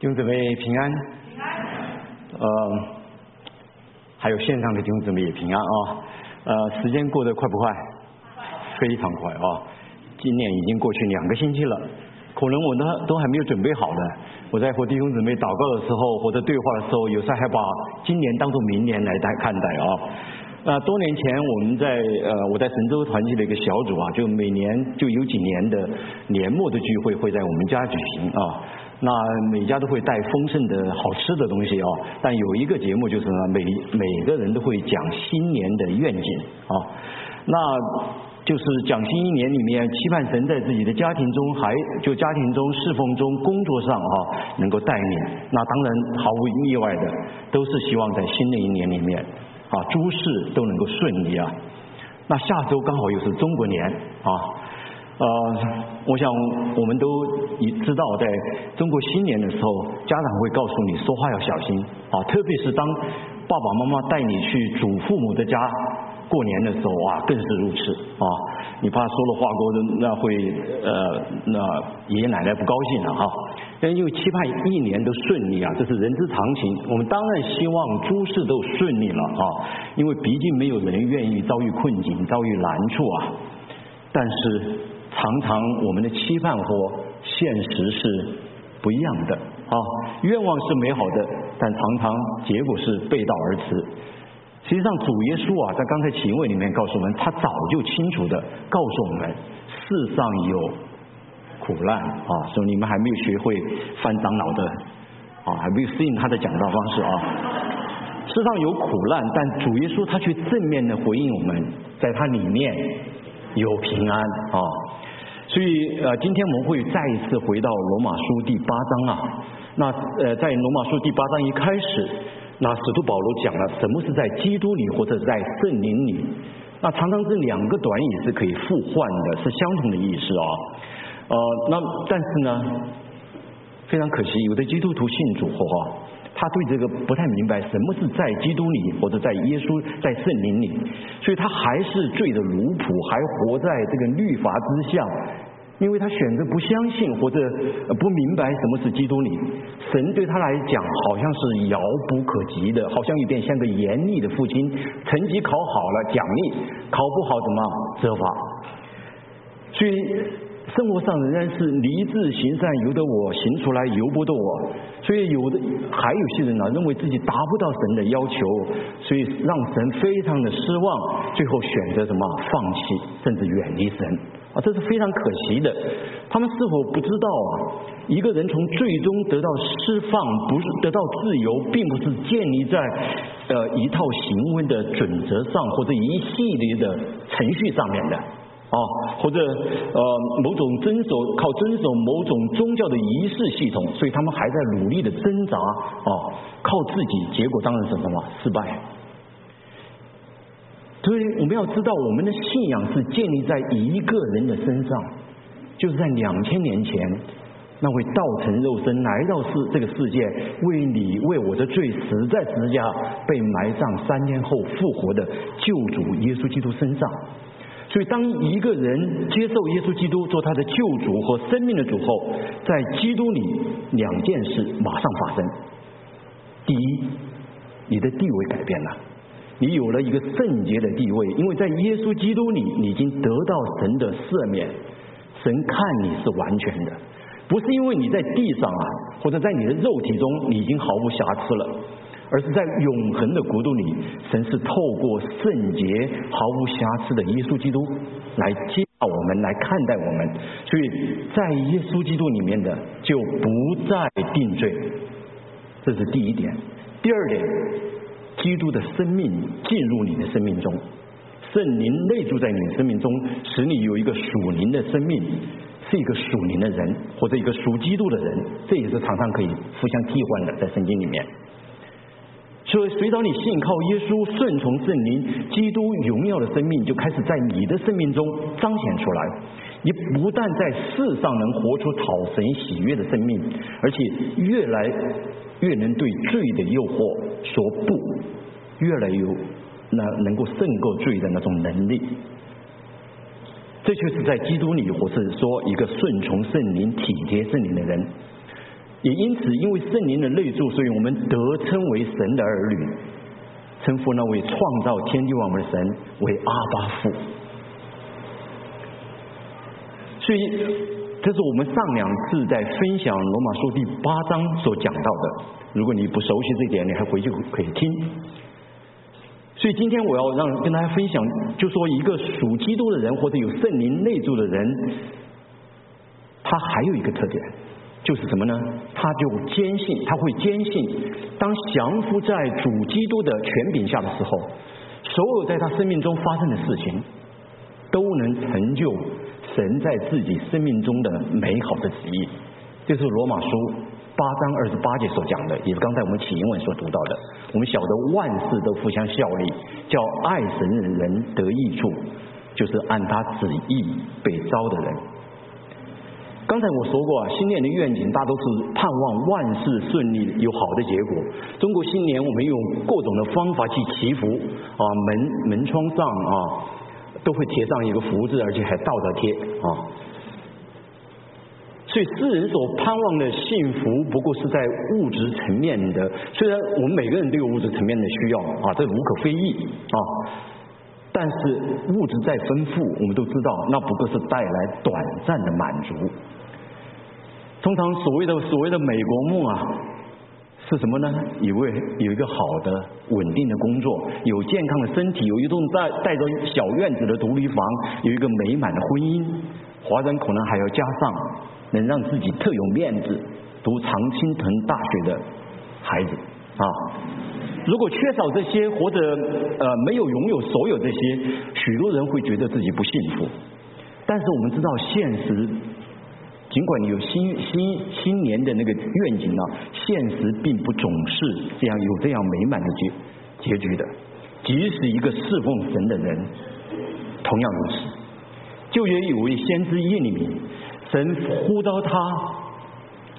弟兄姊妹平安，呃，还有线上的弟兄姊妹也平安啊。呃，时间过得快不快？非常快啊！今年已经过去两个星期了，可能我呢都还没有准备好呢。我在和弟兄姊妹祷告的时候，或者对话的时候，有时候还把今年当做明年来待看待啊。呃，多年前我们在呃我在神州团契的一个小组啊，就每年就有几年的年末的聚会会在我们家举行啊。那每家都会带丰盛的好吃的东西啊，但有一个节目就是呢，每每个人都会讲新年的愿景啊，那就是讲新一年里面期盼神在自己的家庭中，还就家庭中侍奉中工作上啊能够带领。那当然毫无意外的，都是希望在新的一年里面啊诸事都能够顺利啊。那下周刚好又是中国年啊。呃，我想我们都已知道，在中国新年的时候，家长会告诉你说话要小心啊，特别是当爸爸妈妈带你去祖父母的家过年的时候啊，更是如此啊，你怕说了话过的那会呃那爷爷奶奶不高兴了哈，因为期盼一年都顺利啊，这是人之常情，我们当然希望诸事都顺利了啊，因为毕竟没有人愿意遭遇困境、遭遇难处啊，但是。常常我们的期盼和现实是不一样的啊，愿望是美好的，但常常结果是背道而驰。实际上，主耶稣啊，在刚才请问里面告诉我们，他早就清楚的告诉我们，世上有苦难啊，说你们还没有学会翻长老的啊，还没有适应他的讲道方式啊。世上有苦难，但主耶稣他却正面的回应我们，在他里面有平安啊。所以呃，今天我们会再一次回到罗马书第八章啊。那呃，在罗马书第八章一开始，那使徒保罗讲了什么是在基督里或者在圣灵里。那常常这两个短语是可以互换的，是相同的意思啊。呃，那但是呢，非常可惜，有的基督徒信主后啊。他对这个不太明白，什么是在基督里或者在耶稣在圣灵里，所以他还是罪的奴仆，还活在这个律法之下，因为他选择不相信或者不明白什么是基督里，神对他来讲好像是遥不可及的，好像有点像个严厉的父亲，成绩考好了奖励，考不好怎么责罚，所以。生活上仍然是立志行善，由得我行出来，由不得我。所以有的还有些人呢，认为自己达不到神的要求，所以让神非常的失望，最后选择什么放弃，甚至远离神啊，这是非常可惜的。他们是否不知道啊？一个人从最终得到释放，不是得到自由，并不是建立在呃一套行为的准则上，或者一系列的程序上面的。啊，或者呃某种遵守靠遵守某种宗教的仪式系统，所以他们还在努力的挣扎啊，靠自己，结果当然是什么失败。所以我们要知道，我们的信仰是建立在一个人的身上，就是在两千年前那位道成肉身来到世这个世界，为你为我的罪死在十字架被埋葬三天后复活的救主耶稣基督身上。所以，当一个人接受耶稣基督做他的救主和生命的主后，在基督里两件事马上发生。第一，你的地位改变了，你有了一个圣洁的地位，因为在耶稣基督里，你已经得到神的赦免，神看你是完全的，不是因为你在地上啊，或者在你的肉体中，你已经毫无瑕疵了。而是在永恒的国度里，神是透过圣洁、毫无瑕疵的耶稣基督来接纳我们，来看待我们。所以在耶稣基督里面的就不再定罪，这是第一点。第二点，基督的生命进入你的生命中，圣灵内住在你的生命中，使你有一个属灵的生命，是一个属灵的人，或者一个属基督的人。这也是常常可以互相替换的，在圣经里面。所以，随着你信靠耶稣、顺从圣灵、基督荣耀的生命，就开始在你的生命中彰显出来。你不但在世上能活出讨神喜悦的生命，而且越来越能对罪的诱惑说不，越来越那能够胜过罪的那种能力。这就是在基督里，或是说一个顺从圣灵、体贴圣灵的人。也因此因为圣灵的内住，所以我们得称为神的儿女，称呼那位创造天地万物的神为阿巴父。所以，这是我们上两次在分享罗马书第八章所讲到的。如果你不熟悉这点，你还回去可以听。所以今天我要让跟大家分享，就说一个属基督的人或者有圣灵内住的人，他还有一个特点，就是什么呢？他就坚信，他会坚信，当降服在主基督的权柄下的时候，所有在他生命中发生的事情，都能成就。神在自己生命中的美好的旨意，这是罗马书八章二十八节所讲的，也是刚才我们启英文所读到的。我们晓得万事都互相效力，叫爱神的人得益处，就是按他旨意被招的人。刚才我说过啊，新年的愿景大都是盼望万事顺利，有好的结果。中国新年我们用各种的方法去祈福啊，门门窗上啊。都会贴上一个福字，而且还倒着贴啊。所以世人所盼望的幸福，不过是在物质层面的。虽然我们每个人都有物质层面的需要啊，这无可非议啊。但是物质再丰富，我们都知道，那不过是带来短暂的满足。通常所谓的所谓的美国梦啊。是什么呢？有位有一个好的稳定的工作，有健康的身体，有一栋带带着小院子的独立房，有一个美满的婚姻。华人可能还要加上能让自己特有面子，读常青藤大学的孩子啊。如果缺少这些，或者呃没有拥有所有这些，许多人会觉得自己不幸福。但是我们知道现实。尽管有新新新年的那个愿景呢，现实并不总是这样有这样美满的结结局的。即使一个侍奉神的人，同样如此。旧约有位先知耶利米，神呼召他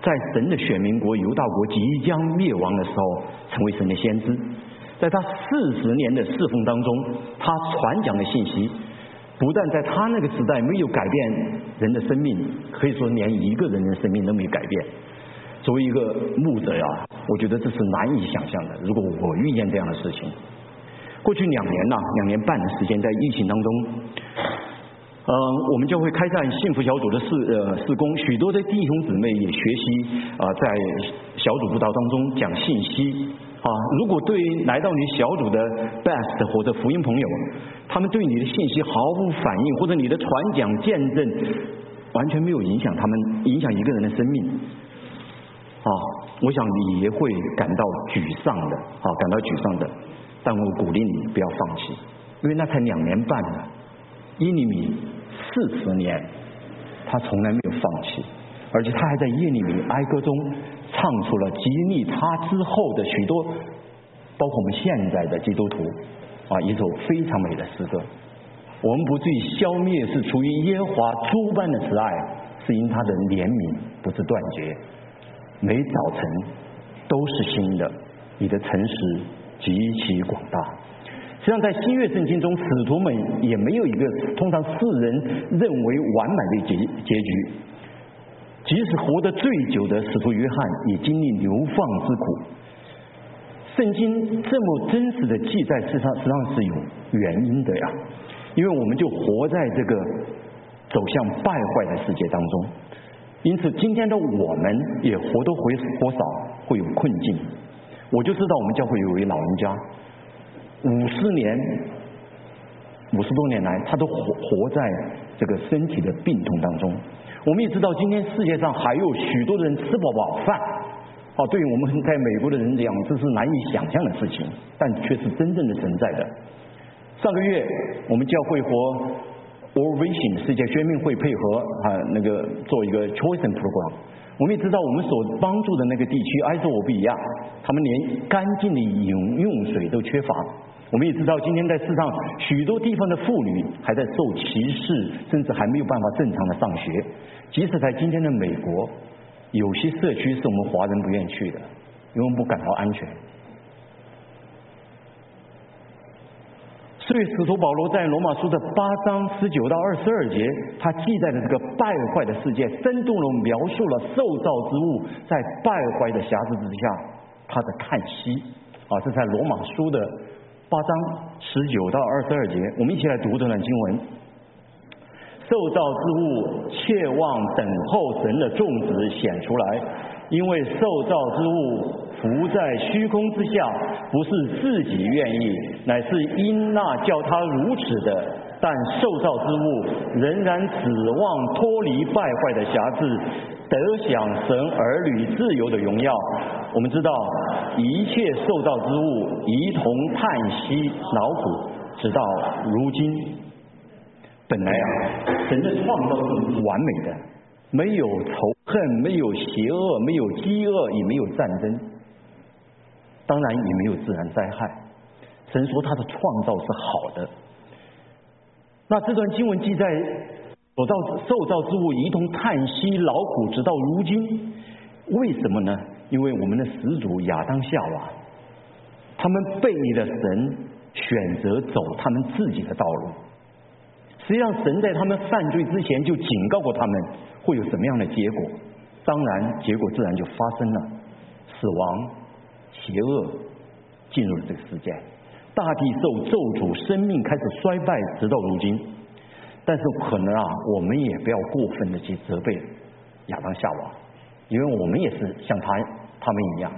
在神的选民国犹大国即将灭亡的时候，成为神的先知。在他四十年的侍奉当中，他传讲的信息。不但在他那个时代没有改变人的生命，可以说连一个人的生命都没改变。作为一个牧者呀，我觉得这是难以想象的。如果我遇见这样的事情，过去两年呐，两年半的时间在疫情当中，嗯，我们就会开展幸福小组的事呃事工，许多的弟兄姊妹也学习啊，在小组辅导当中讲信息。啊，如果对于来到你小组的 best 或者福音朋友，他们对你的信息毫无反应，或者你的传讲见证完全没有影响他们，影响一个人的生命，啊，我想你也会感到沮丧的，啊，感到沮丧的。但我鼓励你不要放弃，因为那才两年半呢，伊利米四十年，他从来没有放弃，而且他还在耶利米哀歌中。唱出了激励他之后的许多，包括我们现在的基督徒啊，一首非常美的诗歌。我们不至于消灭，是出于耶和华诸般的慈爱，是因他的怜悯不是断绝。每早晨都是新的，你的诚实极其广大。实际上，在新约圣经中，使徒们也没有一个通常世人认为完满的结结局。即使活得最久的使徒约翰也经历流放之苦。圣经这么真实的记载，实际上实际上是有原因的呀，因为我们就活在这个走向败坏的世界当中，因此今天的我们也或多或少会有困境。我就知道我们教会有一位老人家，五十年五十多年来，他都活活在这个身体的病痛当中。我们也知道，今天世界上还有许多的人吃不饱饭，哦，对于我们在美国的人讲，这是难以想象的事情，但却是真正的存在的。上个月，我们教会和 World Vision 世界宣命会配合啊，那个做一个 Choice Program。我们也知道，我们所帮助的那个地区挨着我不一样，他们连干净的饮用水都缺乏。我们也知道，今天在世上许多地方的妇女还在受歧视，甚至还没有办法正常的上学。即使在今天的美国，有些社区是我们华人不愿意去的，因为我们不感到安全。所以使徒保罗在罗马书的八章十九到二十二节，他记载的这个败坏的世界，生动地描述了受造之物在败坏的辖制之下，他的叹息啊，这在罗马书的八章十九到二十二节，我们一起来读这段经文。受造之物切望等候神的种子显出来，因为受造之物。浮在虚空之下，不是自己愿意，乃是因那叫他如此的。但受造之物仍然指望脱离败坏的辖制，得享神儿女自由的荣耀。我们知道，一切受造之物一同叹息劳苦，直到如今。本来啊，神的创造是完美的，没有仇恨，没有邪恶，没有饥饿，也没有战争。当然也没有自然灾害。神说他的创造是好的。那这段经文记载，所造受造之物一同叹息劳苦，直到如今。为什么呢？因为我们的始祖亚当夏娃，他们背离了神，选择走他们自己的道路。实际上，神在他们犯罪之前就警告过他们会有什么样的结果。当然，结果自然就发生了，死亡。邪恶进入了这个世界，大地受咒诅，生命开始衰败，直到如今。但是可能啊，我们也不要过分的去责备亚当夏娃，因为我们也是像他他们一样。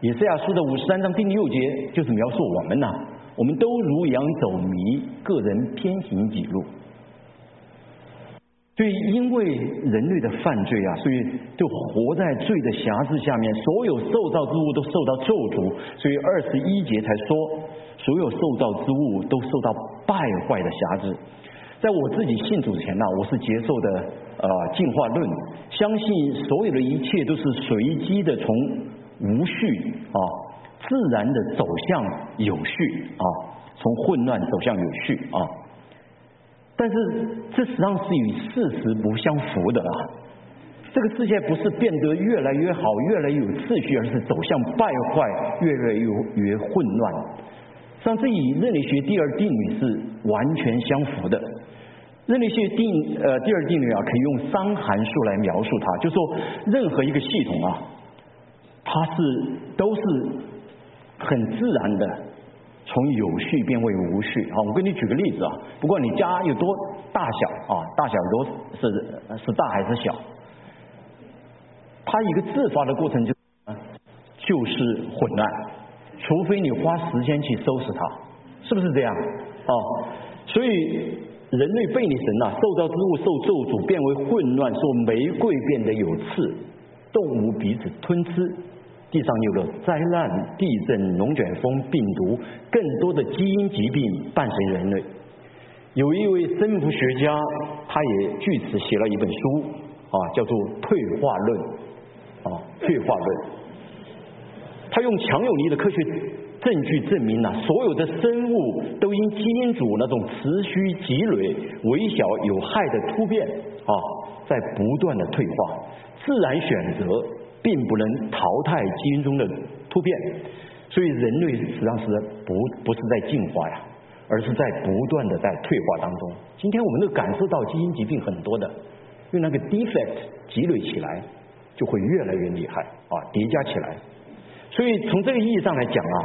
以赛亚书的五十三章第六节就是描述我们呐，我们都如羊走迷，个人偏行己路。对，因为人类的犯罪啊，所以就活在罪的辖制下面。所有受造之物都受到咒诅，所以二十一节才说，所有受造之物都受到败坏的辖制。在我自己信主前呢，我是接受的呃进化论，相信所有的一切都是随机的，从无序啊自然的走向有序啊，从混乱走向有序啊。但是这实际上是与事实不相符的啊！这个世界不是变得越来越好、越来越有秩序，而是走向败坏、越来越越混乱。实际上，这与热力学第二定律是完全相符的。热力学定呃第二定律啊，可以用三函数来描述它，就说任何一个系统啊，它是都是很自然的。从有序变为无序啊！我给你举个例子啊，不管你家有多大小啊，大小多是是大还是小，它一个自发的过程就就是混乱，除非你花时间去收拾它，是不是这样？哦，所以人类被你神呐，受到之物受咒诅，变为混乱，说玫瑰变得有刺，动物彼此吞吃。地上有了灾难、地震、龙卷风、病毒，更多的基因疾病伴随人类。有一位生物学家，他也据此写了一本书，啊，叫做《退化论》，啊，《退化论》。他用强有力的科学证据证明了，所有的生物都因基因组那种持续积累、微小有害的突变，啊，在不断的退化。自然选择。并不能淘汰基因中的突变，所以人类实际上是不不是在进化呀，而是在不断的在退化当中。今天我们都感受到基因疾病很多的，因为那个 defect 积累起来就会越来越厉害啊，叠加起来。所以从这个意义上来讲啊，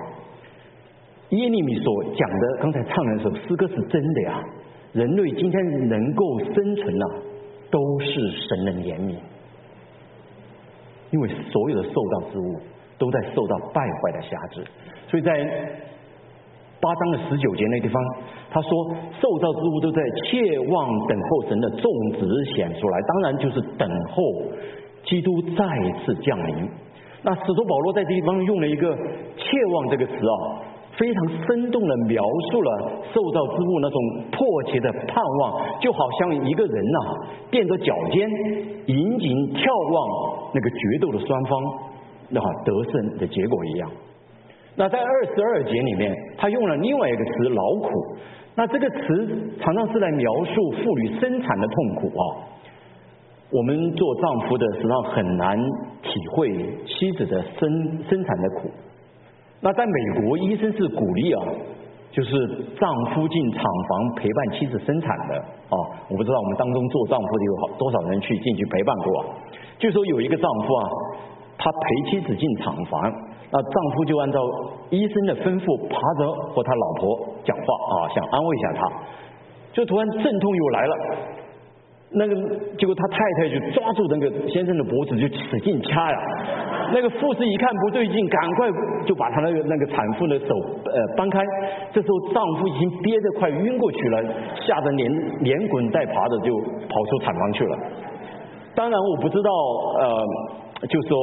耶利米所讲的刚才唱的那首诗歌是真的呀，人类今天能够生存呢，都是神的怜悯。因为所有的受造之物都在受到败坏的辖制，所以在八章的十九节那地方，他说受造之物都在切望等候神的种子显出来，当然就是等候基督再次降临。那使徒保罗在这地方用了一个切望这个词啊。非常生动的描述了受造之物那种迫切的盼望，就好像一个人呐垫着脚尖，引颈眺望那个决斗的双方，那得胜的结果一样。那在二十二节里面，他用了另外一个词“劳苦”，那这个词常常是来描述妇女生产的痛苦啊。我们做丈夫的实际上很难体会妻子的生生产的苦。那在美国，医生是鼓励啊，就是丈夫进厂房陪伴妻子生产的啊，我不知道我们当中做丈夫的有好多少人去进去陪伴过啊。据说有一个丈夫啊，他陪妻子进厂房，那丈夫就按照医生的吩咐爬着和他老婆讲话啊，想安慰一下她，就突然阵痛又来了。那个结果，他太太就抓住那个先生的脖子，就使劲掐呀。那个护士一看不对劲，赶快就把他那个那个产妇的手呃搬开。这时候丈夫已经憋得快晕过去了，吓得连连滚带爬的就跑出产房去了。当然我不知道呃，就说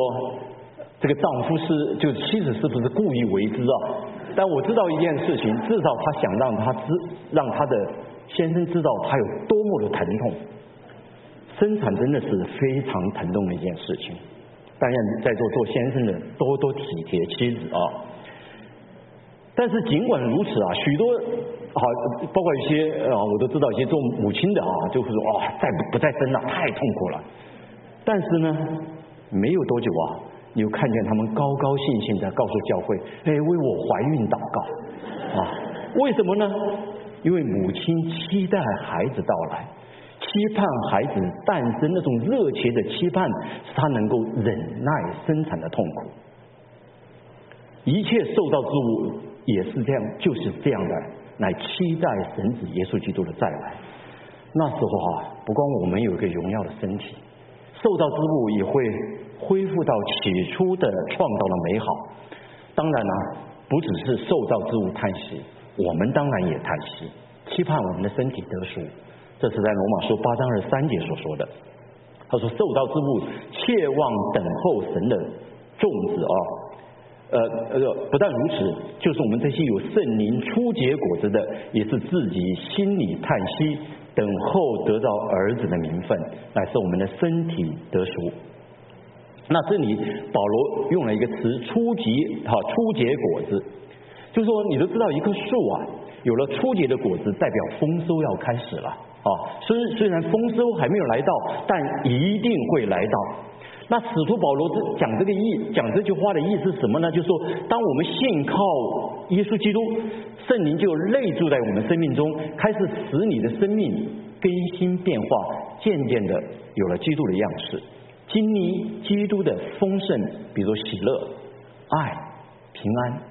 这个丈夫是就妻子是不是故意为之啊？但我知道一件事情，至少他想让他知让他的先生知道他有多么的疼痛。生产真的是非常疼痛的一件事情，但愿在座做先生的多多体贴妻子啊。但是尽管如此啊，许多好，包括一些啊，我都知道一些做母亲的啊，就会说哇，再不不再生了，太痛苦了。但是呢，没有多久啊，你又看见他们高高兴兴的告诉教会，哎，为我怀孕祷告啊。为什么呢？因为母亲期待孩子到来。期盼孩子诞生那种热切的期盼，使他能够忍耐生产的痛苦。一切受到之物也是这样，就是这样的，来期待神子耶稣基督的再来。那时候啊，不光我们有一个荣耀的身体，受造之物也会恢复到起初的创造的美好。当然呢，不只是受造之物叹息，我们当然也叹息，期盼我们的身体得赎。这是在罗马书八章二三节所说的。他说：“受造之物切望等候神的种子啊，呃呃，不但如此，就是我们这些有圣灵初结果子的，也是自己心里叹息，等候得到儿子的名分，乃是我们的身体得赎。”那这里保罗用了一个词“初结”哈，初结果子，就是说你都知道一棵树啊，有了初结的果子，代表丰收要开始了。啊，虽虽然丰收还没有来到，但一定会来到。那使徒保罗这讲这个意，讲这句话的意思是什么呢？就是说，当我们信靠耶稣基督，圣灵就内住在我们生命中，开始使你的生命更新变化，渐渐的有了基督的样式，经历基督的丰盛，比如喜乐、爱、平安、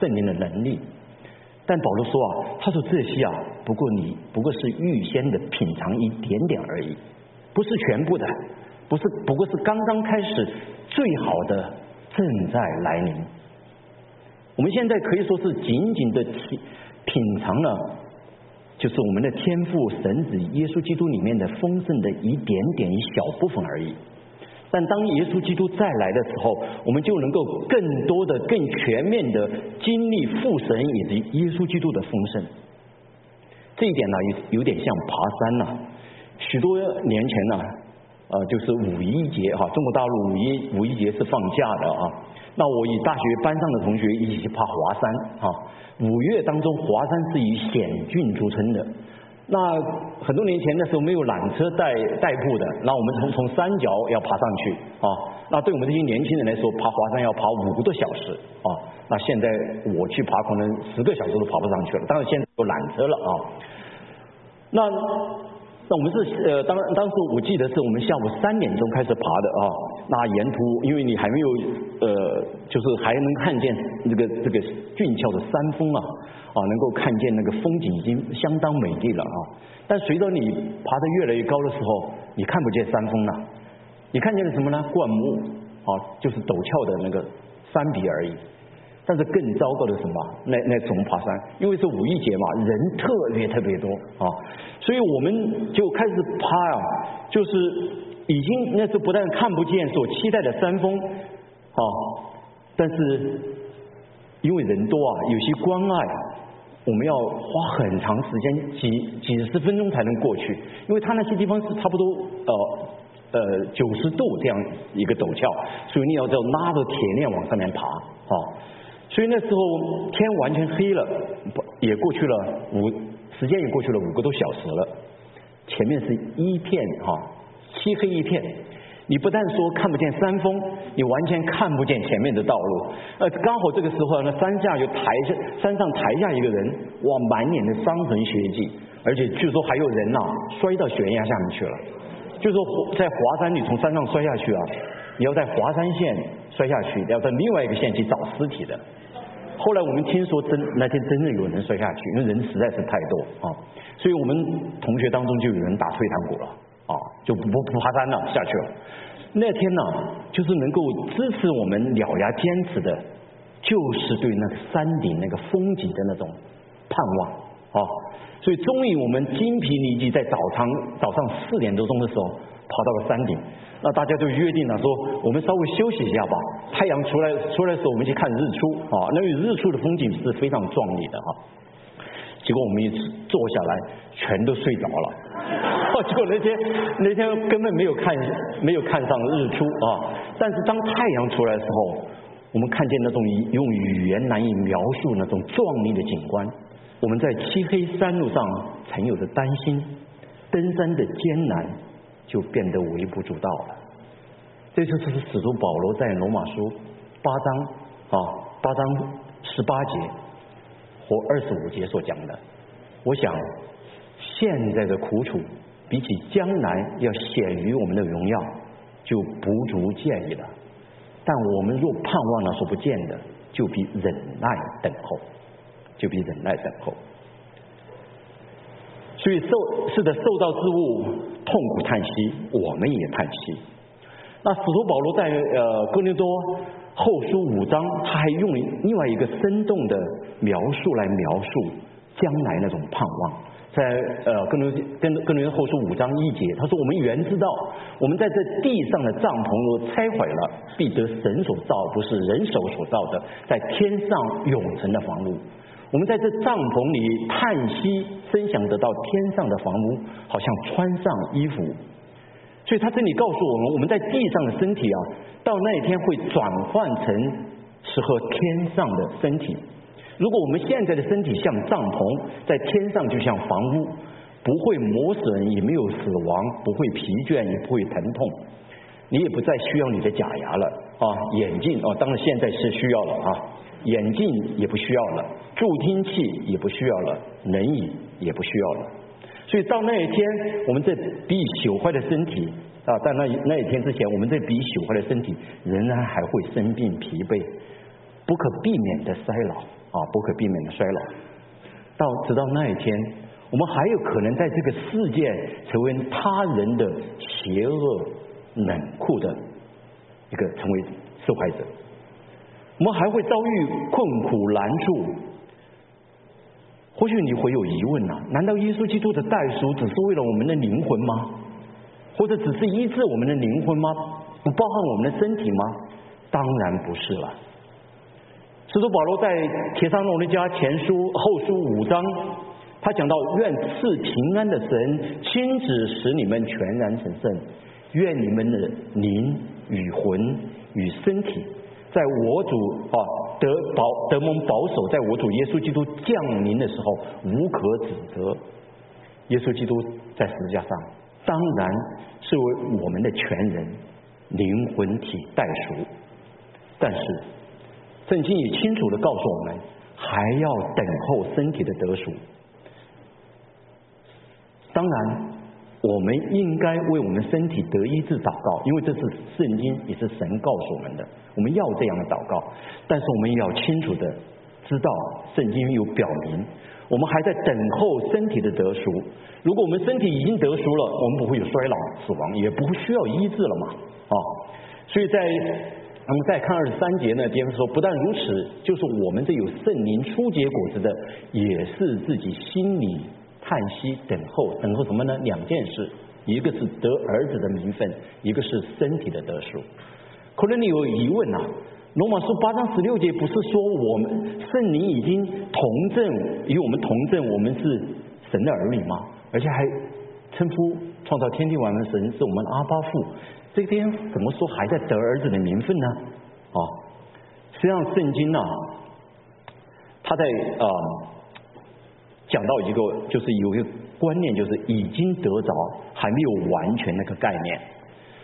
圣灵的能力。但保罗说啊，他说这些啊，不过你不过是预先的品尝一点点而已，不是全部的，不是不过是刚刚开始，最好的正在来临。我们现在可以说是仅仅的品品尝了，就是我们的天赋神子耶稣基督里面的丰盛的一点点一小部分而已。但当耶稣基督再来的时候，我们就能够更多的、更全面的经历父神以及耶稣基督的丰盛。这一点呢，有有点像爬山呐。许多年前呢，呃，就是五一节哈，中国大陆五一五一节是放假的啊。那我与大学班上的同学一起去爬华山啊。五月当中，华山是以险峻著称的。那很多年前的时候没有缆车代代步的，那我们从从山脚要爬上去啊。那对我们这些年轻人来说，爬华山要爬五个多小时啊。那现在我去爬，可能十个小时都爬不上去了。当然现在有缆车了啊。那那我们是呃，当当时我记得是我们下午三点钟开始爬的啊。那沿途因为你还没有呃，就是还能看见这个这个俊俏的山峰啊。啊，能够看见那个风景已经相当美丽了啊！但随着你爬得越来越高的时候，你看不见山峰了，你看见了什么呢？灌木啊，就是陡峭的那个山壁而已。但是更糟糕的什么？那那种爬山，因为是五一节嘛，人特别特别多啊，所以我们就开始爬啊，就是已经那是不但看不见所期待的山峰啊，但是因为人多啊，有些关爱。我们要花很长时间，几几十分钟才能过去，因为它那些地方是差不多呃呃九十度这样一个陡峭，所以你要叫拉着铁链往上面爬啊。所以那时候天完全黑了，不也过去了五时间也过去了五个多小时了，前面是一片哈漆黑一片，你不但说看不见山峰，你完全看不见前面的道路。呃，刚好这个时候呢，山下就抬下山上抬下一个人，哇，满脸的伤痕血迹，而且据说还有人呐摔到悬崖下面去了。就说在华山，你从山上摔下去啊，你要在华山县摔下去，要到另外一个县去找尸体的。后来我们听说真那天真的有人摔下去，因为人实在是太多啊，所以我们同学当中就有人打退堂鼓了。啊，就不不爬山了，下去了。那天呢，就是能够支持我们咬牙坚持的，就是对那个山顶那个风景的那种盼望啊。所以终于我们精疲力尽，在早上早上四点多钟的时候，跑到了山顶。那大家就约定了说，我们稍微休息一下吧。太阳出来出来的时候，我们去看日出啊。那日出的风景是非常壮丽的啊。结果我们一坐下来，全都睡着了。结果那天那天根本没有看没有看上日出啊！但是当太阳出来的时候，我们看见那种用语言难以描述那种壮丽的景观。我们在漆黑山路上曾有的担心，登山的艰难就变得微不足道了。这就是使徒保罗在罗马书八章啊八章十八节和二十五节所讲的。我想。现在的苦楚，比起将来要显于我们的荣耀，就不足见矣了。但我们若盼望了所不见的，就比忍耐等候，就比忍耐等候。所以受是的，受到之物痛苦叹息，我们也叹息。那使徒保罗在呃哥林多后书五章，他还用另外一个生动的描述来描述将来那种盼望。在呃，更多跟更多后书五章一节，他说：“我们原知道，我们在这地上的帐篷若拆毁了，必得神所造，不是人手所造的，在天上永存的房屋。我们在这帐篷里叹息，真想得到天上的房屋，好像穿上衣服。所以他这里告诉我们，我们在地上的身体啊，到那一天会转换成适合天上的身体。”如果我们现在的身体像帐篷，在天上就像房屋，不会磨损，也没有死亡，不会疲倦，也不会疼痛，你也不再需要你的假牙了啊，眼镜啊，当然现在是需要了啊，眼镜也不需要了，助听器也不需要了，轮椅也不需要了。所以到那一天，我们这比朽坏的身体啊，在那那一天之前，我们这比朽坏的身体仍然还会生病、疲惫，不可避免的衰老。啊，不可避免的衰老，到直到那一天，我们还有可能在这个世界成为他人的邪恶冷酷的一个成为受害者，我们还会遭遇困苦难处。或许你会有疑问呐，难道耶稣基督的代赎只是为了我们的灵魂吗？或者只是医治我们的灵魂吗？不包含我们的身体吗？当然不是了。使徒保罗在《铁上罗尼迦前书》后书五章，他讲到：愿赐平安的神亲自使你们全然成圣，愿你们的灵与魂与身体，在我主啊德保德蒙保守，在我主耶稣基督降临的时候无可指责。耶稣基督在十字架上，当然是为我们的全人灵魂体代赎，但是。圣经也清楚的告诉我们，还要等候身体的得赎。当然，我们应该为我们身体得医治祷告，因为这是圣经也是神告诉我们的，我们要这样的祷告。但是我们也要清楚的知道，圣经有表明，我们还在等候身体的得赎。如果我们身体已经得赎了，我们不会有衰老、死亡，也不会需要医治了嘛？啊，所以在。那么再看二十三节呢？经文说，不但如此，就是我们这有圣灵初结果子的，也是自己心里叹息等候，等候什么呢？两件事，一个是得儿子的名分，一个是身体的得赎。可能你有疑问啊？罗马书八章十六节不是说我们圣灵已经同证与我们同证，我们是神的儿女吗？而且还称呼创造天地万物神是我们的阿巴父。这边怎么说还在得儿子的名分呢？啊，实际上圣经呢，他在啊讲到一个就是有一个观念，就是已经得着还没有完全那个概念。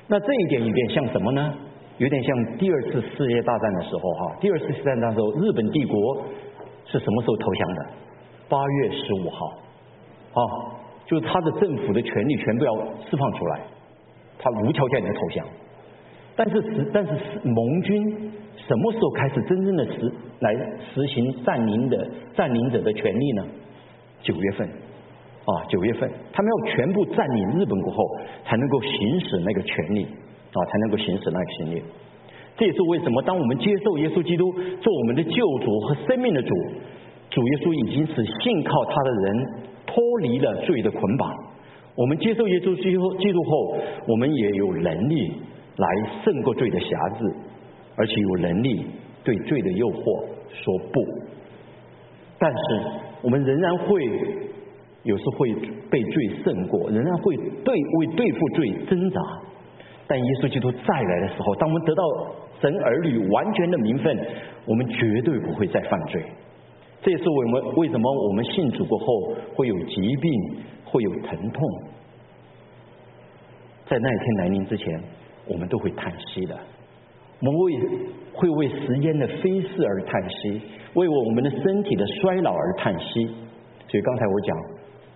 那这一点有点像什么呢？有点像第二次世界大战的时候哈，第二次世界大战的时候，日本帝国是什么时候投降的？八月十五号，啊，就是他的政府的权力全部要释放出来，他无条件的投降。但是实，但是盟军什么时候开始真正的实来实行占领的占领者的权利呢？九月份，啊，九月份，他们要全部占领日本过后，才能够行使那个权利，啊，才能够行使那个权利。这也是为什么，当我们接受耶稣基督做我们的救主和生命的主，主耶稣已经是信靠他的人脱离了罪的捆绑。我们接受耶稣基督基督后，我们也有能力。来胜过罪的辖制，而且有能力对罪的诱惑说不。但是我们仍然会有时会被罪胜过，仍然会对为对付罪挣扎。但耶稣基督再来的时候，当我们得到神儿女完全的名分，我们绝对不会再犯罪。这也是我们为什么我们信主过后会有疾病，会有疼痛，在那一天来临之前。我们都会叹息的，我们为会为时间的飞逝而叹息，为我们的身体的衰老而叹息。所以刚才我讲，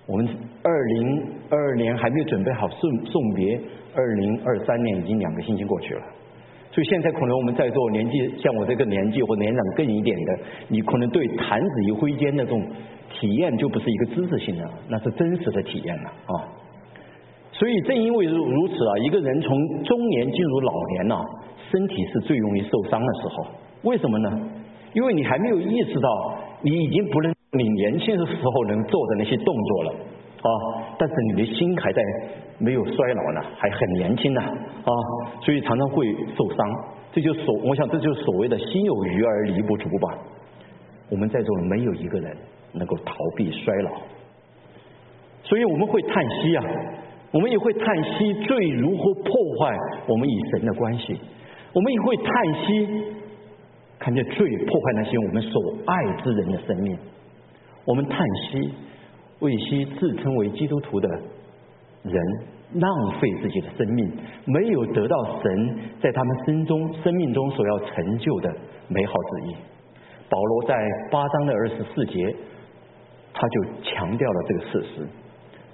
我们二零二二年还没有准备好送送别，二零二三年已经两个星期过去了。所以现在可能我们在座年纪像我这个年纪或年长更一点的，你可能对弹指一挥间那种体验就不是一个知识性的，那是真实的体验了啊。所以正因为如如此啊，一个人从中年进入老年了，身体是最容易受伤的时候。为什么呢？因为你还没有意识到，你已经不能你年轻的时候能做的那些动作了啊。但是你的心还在没有衰老呢，还很年轻呢啊，所以常常会受伤。这就所，我想这就是所谓的心有余而力不足吧。我们在座的没有一个人能够逃避衰老，所以我们会叹息啊。我们也会叹息罪如何破坏我们与神的关系，我们也会叹息看见罪破坏那些我们所爱之人的生命，我们叹息为些自称为基督徒的人浪费自己的生命，没有得到神在他们心中生命中所要成就的美好旨意。保罗在八章的二十四节，他就强调了这个事实。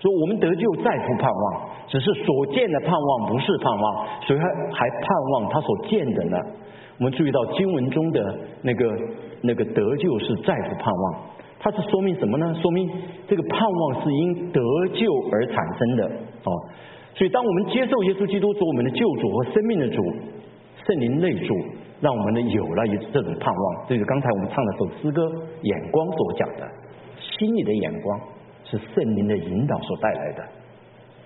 说我们得救再不盼望，只是所见的盼望不是盼望，所以还还盼望他所见的呢。我们注意到经文中的那个那个得救是再不盼望，它是说明什么呢？说明这个盼望是因得救而产生的哦。所以当我们接受耶稣基督做我们的救主和生命的主，圣灵内住，让我们呢有了一这种盼望。这是刚才我们唱的首诗歌《眼光》所讲的，心里的眼光。是圣灵的引导所带来的，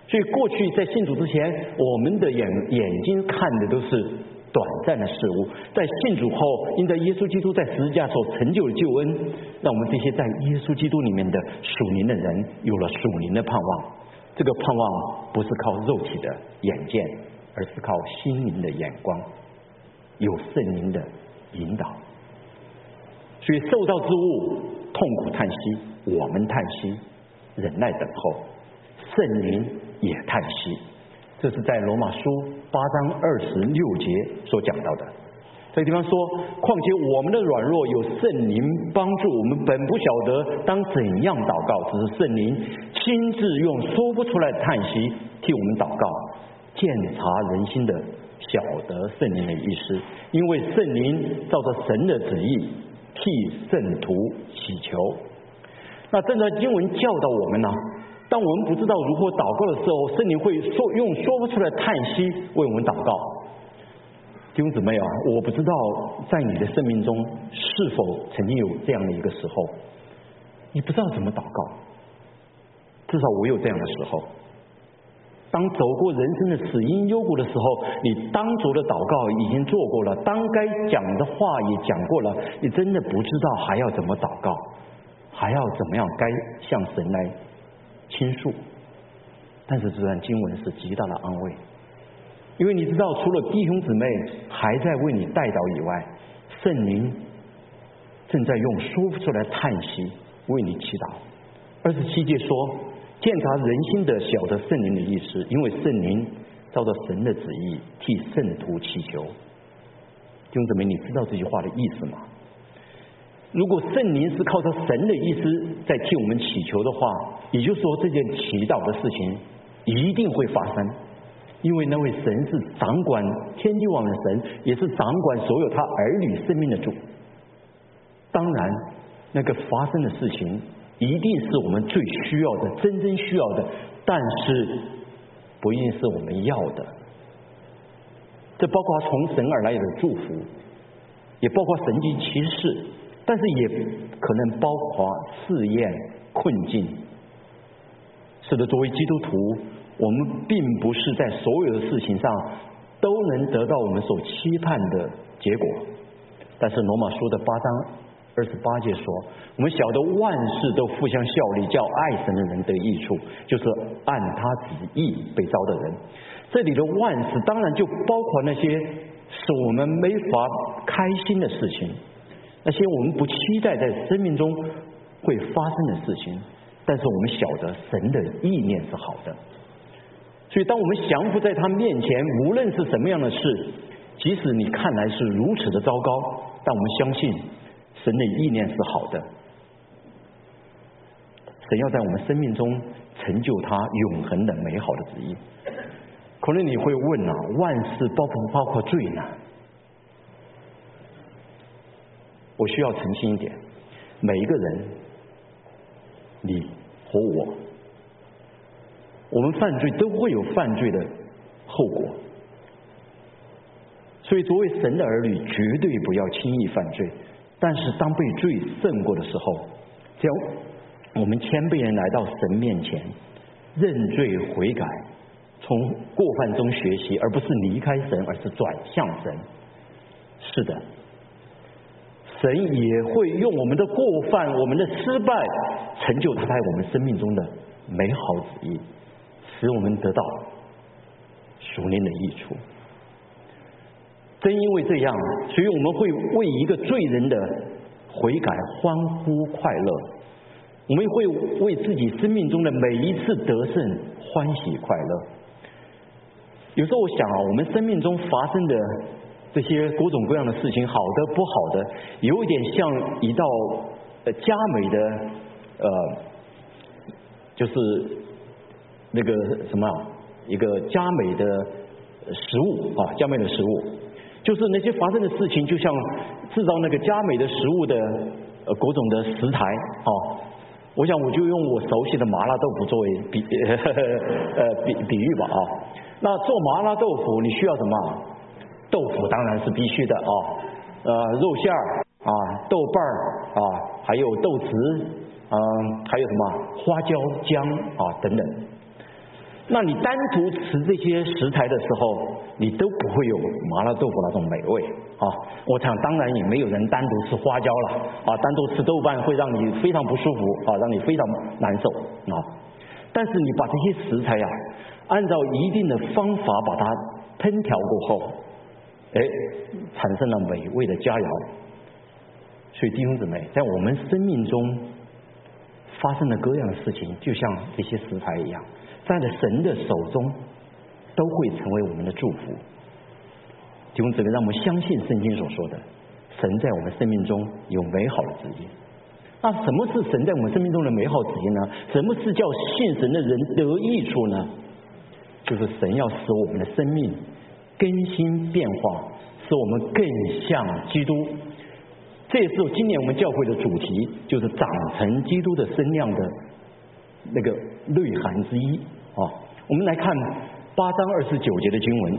所以过去在信主之前，我们的眼眼睛看的都是短暂的事物，在信主后，因在耶稣基督在十字架所成就的救恩，让我们这些在耶稣基督里面的属灵的人有了属灵的盼望。这个盼望不是靠肉体的眼见，而是靠心灵的眼光，有圣灵的引导。所以受造之物痛苦叹息，我们叹息。忍耐等候，圣灵也叹息。这是在罗马书八章二十六节所讲到的。这个地方说，况且我们的软弱有圣灵帮助，我们本不晓得当怎样祷告，只是圣灵亲自用说不出来的叹息替我们祷告，鉴察人心的，晓得圣灵的意思。因为圣灵照着神的旨意替圣徒祈求。那正在经文教导我们呢，当我们不知道如何祷告的时候，圣灵会说用说不出来叹息为我们祷告。弟兄姊妹啊，我不知道在你的生命中是否曾经有这样的一个时候，你不知道怎么祷告。至少我有这样的时候。当走过人生的死因幽谷的时候，你当着的祷告已经做过了，当该讲的话也讲过了，你真的不知道还要怎么祷告。还要怎么样？该向神来倾诉。但是这段经文是极大的安慰，因为你知道，除了弟兄姊妹还在为你代祷以外，圣灵正在用说不出来叹息为你祈祷。二十七节说，鉴察人心的，晓得圣灵的意思，因为圣灵照着神的旨意替圣徒祈求。弟兄姊妹，你知道这句话的意思吗？如果圣灵是靠着神的意思在替我们祈求的话，也就是说，这件祈祷的事情一定会发生，因为那位神是掌管天地网的神，也是掌管所有他儿女生命的主。当然，那个发生的事情一定是我们最需要的、真正需要的，但是不一定是我们要的。这包括从神而来的祝福，也包括神迹奇事，但是也可能包括试验、困境。是的，作为基督徒，我们并不是在所有的事情上都能得到我们所期盼的结果。但是罗马书的八章。二十八节说，我们晓得万事都互相效力，叫爱神的人得益处，就是按他旨意被招的人。这里的万事当然就包括那些使我们没法开心的事情，那些我们不期待在生命中会发生的事情。但是我们晓得神的意念是好的，所以当我们降服在他面前，无论是什么样的事，即使你看来是如此的糟糕，但我们相信。神的意念是好的，神要在我们生命中成就他永恒的美好的旨意。可能你会问啊，万事包不包括罪呢？我需要澄清一点，每一个人，你和我，我们犯罪都会有犯罪的后果，所以作为神的儿女，绝对不要轻易犯罪。但是当被罪胜过的时候，只要我们谦卑人来到神面前认罪悔改，从过犯中学习，而不是离开神，而是转向神。是的，神也会用我们的过犯、我们的失败，成就他在我们生命中的美好旨意，使我们得到属灵的益处。正因为这样，所以我们会为一个罪人的悔改欢呼快乐，我们会为自己生命中的每一次得胜欢喜快乐。有时候我想啊，我们生命中发生的这些各种各样的事情，好的不好的，有点像一道呃佳美的呃，就是那个什么啊一个佳美的食物啊，佳美的食物。就是那些发生的事情，就像制造那个佳美的食物的呃各种的食材啊。我想我就用我熟悉的麻辣豆腐作为比 呃比比喻吧啊。那做麻辣豆腐你需要什么？豆腐当然是必须的啊。呃，肉馅儿啊，豆瓣儿啊，还有豆豉，嗯，还有什么花椒、姜啊等等。那你单独吃这些食材的时候，你都不会有麻辣豆腐那种美味啊！我想当然也没有人单独吃花椒了啊，单独吃豆瓣会让你非常不舒服啊，让你非常难受啊。但是你把这些食材呀，按照一定的方法把它烹调过后，哎，产生了美味的佳肴。所以弟兄姊妹，在我们生命中发生的各样的事情，就像这些食材一样。在了神的手中，都会成为我们的祝福。弟兄姊妹，让我们相信圣经所说的，神在我们生命中有美好的旨意。那什么是神在我们生命中的美好旨意呢？什么是叫信神的人得益处呢？就是神要使我们的生命更新变化，使我们更像基督。这也是今年我们教会的主题，就是长成基督的身量的那个内涵之一。啊，我们来看八章二十九节的经文，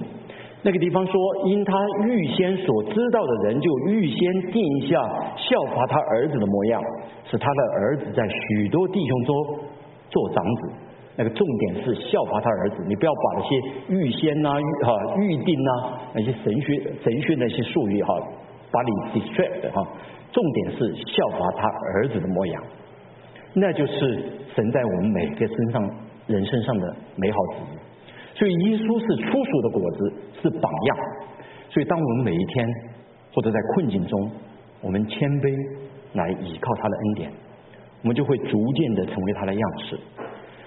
那个地方说，因他预先所知道的人，就预先定下效法他儿子的模样，使他的儿子在许多弟兄中做长子。那个重点是效法他儿子，你不要把那些预先呐、哈预定呐那些神学神学那些术语哈，把你 distract 哈。重点是效法他儿子的模样，那就是神在我们每个身上。人身上的美好旨意，所以耶稣是初熟的果子，是榜样。所以当我们每一天或者在困境中，我们谦卑来倚靠他的恩典，我们就会逐渐的成为他的样式。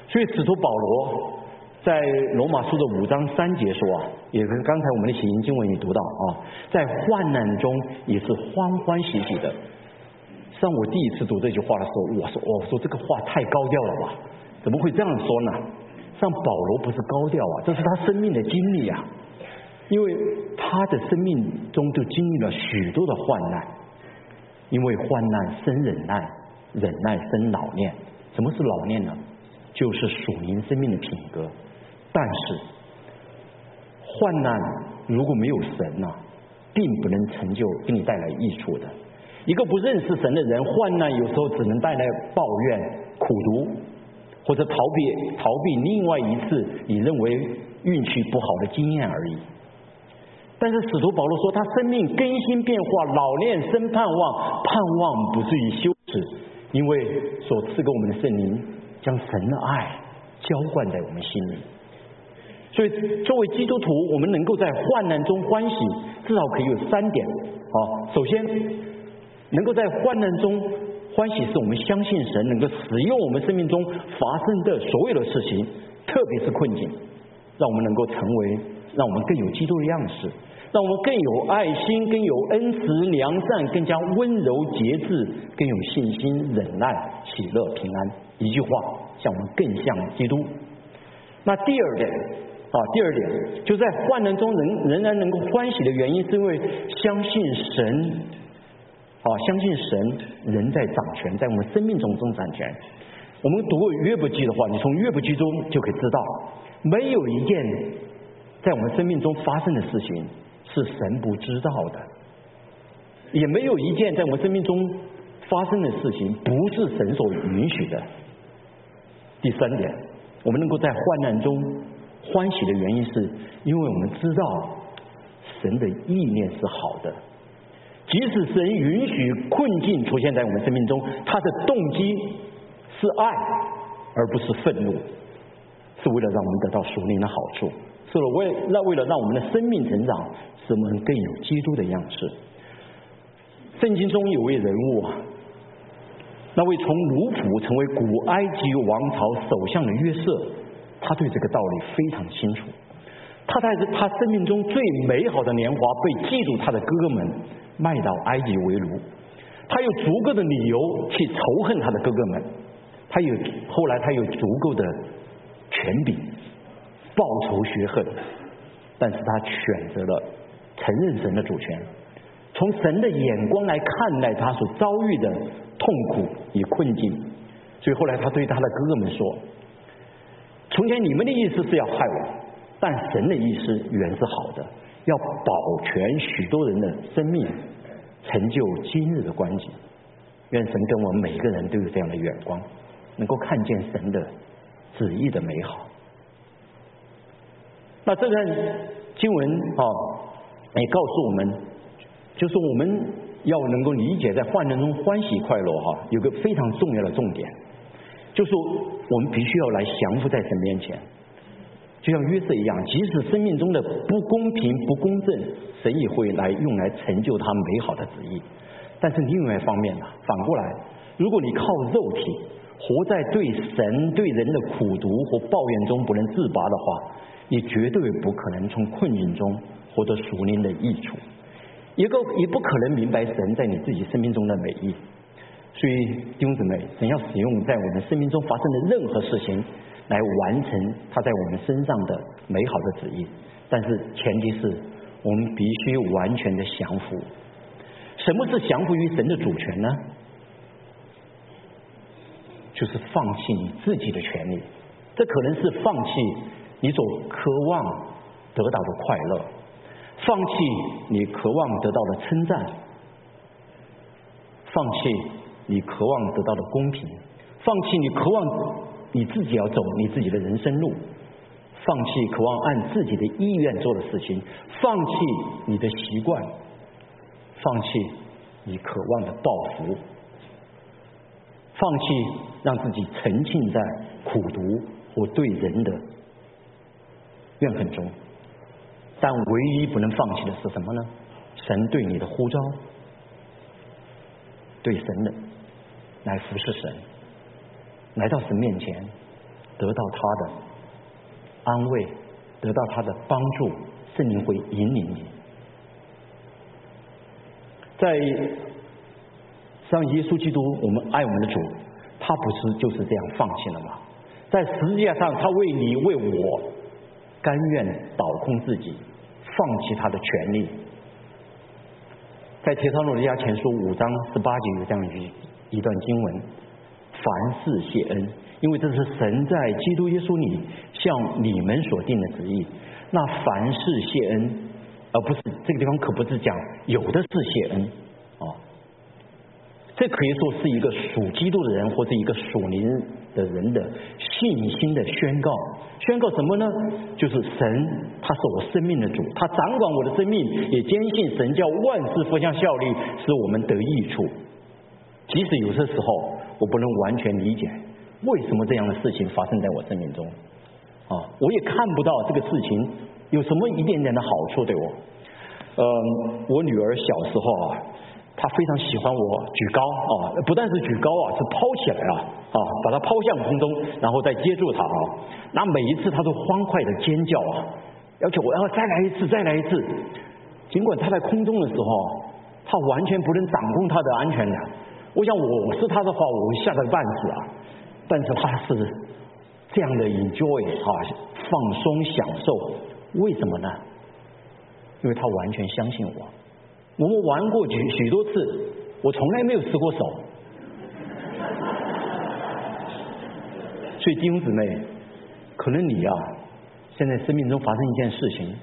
所以使徒保罗在罗马书的五章三节说啊，也是刚才我们的写音经文也读到啊，在患难中也是欢欢喜喜的。上我第一次读这句话的时候，我说我说这个话太高调了吧？怎么会这样说呢？像保罗不是高调啊，这是他生命的经历啊，因为他的生命中就经历了许多的患难，因为患难生忍耐，忍耐生老练。什么是老练呢？就是属灵生命的品格。但是患难如果没有神呐，并不能成就给你带来益处的。一个不认识神的人，患难有时候只能带来抱怨、苦读，或者逃避逃避另外一次你认为运气不好的经验而已。但是使徒保罗说，他生命更新变化，老练生盼望，盼望不至于羞耻，因为所赐给我们的圣灵将神的爱浇灌在我们心里。所以，作为基督徒，我们能够在患难中欢喜，至少可以有三点啊。首先。能够在患难中欢喜，是我们相信神能够使用我们生命中发生的所有的事情，特别是困境，让我们能够成为，让我们更有基督的样式，让我们更有爱心，更有恩慈、良善，更加温柔、节制，更有信心、忍耐、喜乐、平安。一句话，像我们更像基督。那第二点啊，第二点就在患难中仍仍然能够欢喜的原因，是因为相信神。啊，相信神人在掌权，在我们生命中中掌权。我们读约伯记的话，你从约伯记中就可以知道，没有一件在我们生命中发生的事情是神不知道的，也没有一件在我们生命中发生的事情不是神所允许的。第三点，我们能够在患难中欢喜的原因，是因为我们知道神的意念是好的。即使神允许困境出现在我们生命中，他的动机是爱，而不是愤怒，是为了让我们得到属灵的好处，是为那为了让我们的生命成长，使我们更有基督的样式。圣经中有位人物，那位从奴仆成为古埃及王朝首相的约瑟，他对这个道理非常清楚。他在他生命中最美好的年华被嫉妒他的哥哥们。卖到埃及为奴，他有足够的理由去仇恨他的哥哥们，他有后来他有足够的权柄报仇雪恨，但是他选择了承认神的主权，从神的眼光来看待他所遭遇的痛苦与困境，所以后来他对他的哥哥们说：“从前你们的意思是要害我，但神的意思原是好的。”要保全许多人的生命，成就今日的关系。愿神跟我们每一个人都有这样的眼光，能够看见神的旨意的美好。那这段经文啊，也告诉我们，就是我们要能够理解在患难中欢喜快乐哈，有个非常重要的重点，就是我们必须要来降服在神面前。就像约瑟一样，即使生命中的不公平、不公正，神也会来用来成就他美好的旨意。但是另外一方面呢，反过来，如果你靠肉体活在对神、对人的苦读和抱怨中不能自拔的话，你绝对不可能从困境中获得属灵的益处，一个也不可能明白神在你自己生命中的美意。所以弟兄姊妹，神要使用在我们生命中发生的任何事情。来完成他在我们身上的美好的旨意，但是前提是我们必须完全的降服。什么是降服于神的主权呢？就是放弃你自己的权利，这可能是放弃你所渴望得到的快乐，放弃你渴望得到的称赞，放弃你渴望得到的公平，放弃你渴望。你自己要走你自己的人生路，放弃渴望按自己的意愿做的事情，放弃你的习惯，放弃你渴望的报复，放弃让自己沉浸在苦读或对人的怨恨中。但唯一不能放弃的是什么呢？神对你的呼召，对神的来服侍神。来到神面前，得到他的安慰，得到他的帮助，圣灵会引领你。在上耶稣基督，我们爱我们的主，他不是就是这样放弃了吗？在实际上，他为你为我，甘愿倒空自己，放弃他的权利。在《铁上路的家前书》五章十八节有这样一一段经文：凡事谢恩，因为这是神在基督耶稣里向你们所定的旨意。那凡事谢恩，而不是这个地方可不是讲有的是谢恩啊。这可以说是一个属基督的人或者一个属灵的人的信心的宣告。宣告什么呢？就是神他是我生命的主，他掌管我的生命，也坚信神叫万事互相效力，使我们得益处。即使有些时候我不能完全理解为什么这样的事情发生在我生命中，啊，我也看不到这个事情有什么一点点的好处对我。呃，我女儿小时候啊。他非常喜欢我举高啊，不但是举高啊，是抛起来啊啊，把它抛向空中，然后再接住它啊。那每一次他都欢快的尖叫啊，要求我要再来一次，再来一次。尽管他在空中的时候，他完全不能掌控他的安全感。我想我是他的话，我会吓得半死啊。但是他是这样的 enjoy 啊，放松享受。为什么呢？因为他完全相信我。我们玩过许许多次，我从来没有失过手。所以弟兄姊妹，可能你啊，现在生命中发生一件事情，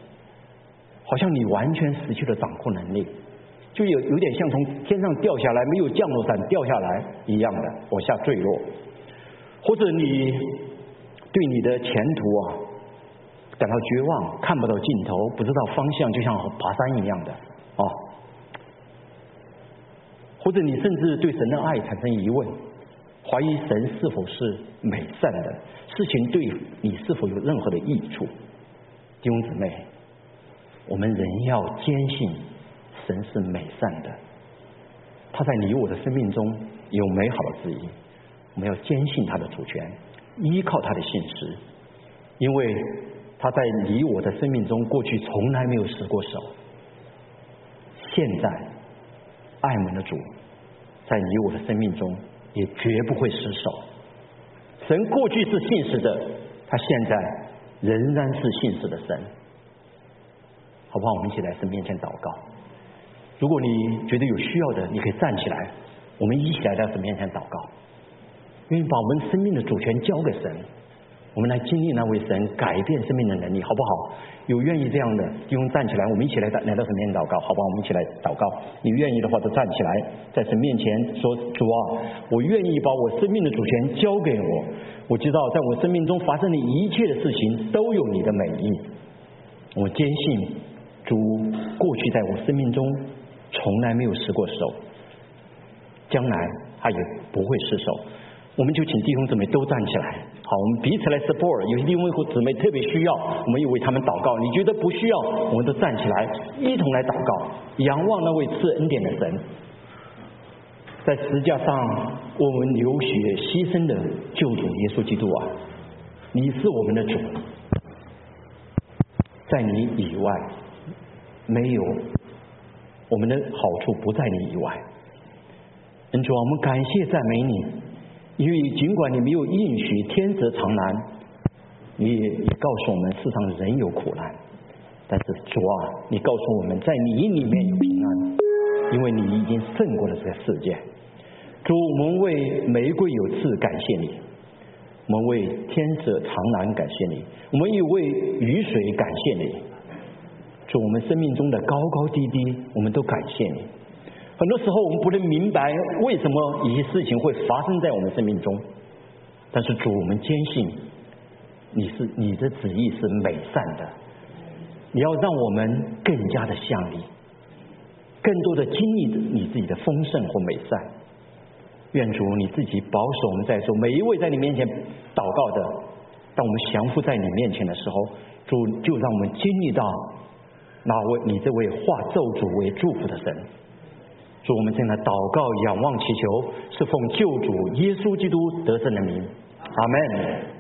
好像你完全失去了掌控能力，就有有点像从天上掉下来没有降落伞掉下来一样的往下坠落，或者你对你的前途啊感到绝望，看不到尽头，不知道方向，就像爬山一样的啊。或者你甚至对神的爱产生疑问，怀疑神是否是美善的，事情对你是否有任何的益处？弟兄姊妹，我们仍要坚信神是美善的，他在你我的生命中有美好的旨意，我们要坚信他的主权，依靠他的信实，因为他在你我的生命中过去从来没有失过手，现在。爱我们的主，在你我的生命中也绝不会失手。神过去是信实的，他现在仍然是信实的神，好不好？我们一起来神面前祷告。如果你觉得有需要的，你可以站起来，我们一起来在神面前祷告，愿意把我们生命的主权交给神。我们来经历那位神改变生命的能力，好不好？有愿意这样的弟兄站起来，我们一起来来到神面前祷告，好不好？我们一起来祷告。你愿意的话，就站起来，在神面前说：“主啊，我愿意把我生命的主权交给我。我知道，在我生命中发生的一切的事情都有你的美意。我坚信主过去在我生命中从来没有失过手，将来他也不会失手。我们就请弟兄姊妹都站起来。”好，我们彼此来 support，有些弟兄和姊妹特别需要，我们又为他们祷告。你觉得不需要，我们都站起来，一同来祷告，仰望那位赐恩典的神，在十字架上我们流血牺牲的救主耶稣基督啊，你是我们的主，在你以外没有我们的好处不在你以外。恩主啊，我们感谢赞美你。因为尽管你没有应许天泽长难，你也告诉我们世上人有苦难，但是主啊，你告诉我们在你里面有平安，因为你已经胜过了这个世界。主，我们为玫瑰有刺感谢你，我们为天择长难感谢你，我们也为雨水感谢你。主，我们生命中的高高低低，我们都感谢你。很多时候我们不能明白为什么一些事情会发生在我们生命中，但是主，我们坚信你是你的旨意是美善。的，你要让我们更加的像你，更多的经历你自己的丰盛和美善。愿主你自己保守我们在座每一位在你面前祷告的，当我们降服在你面前的时候，主就让我们经历到那位你这位化咒诅为祝福的神。祝我们正在祷告、仰望、祈求，是奉救主耶稣基督得胜的名，阿门。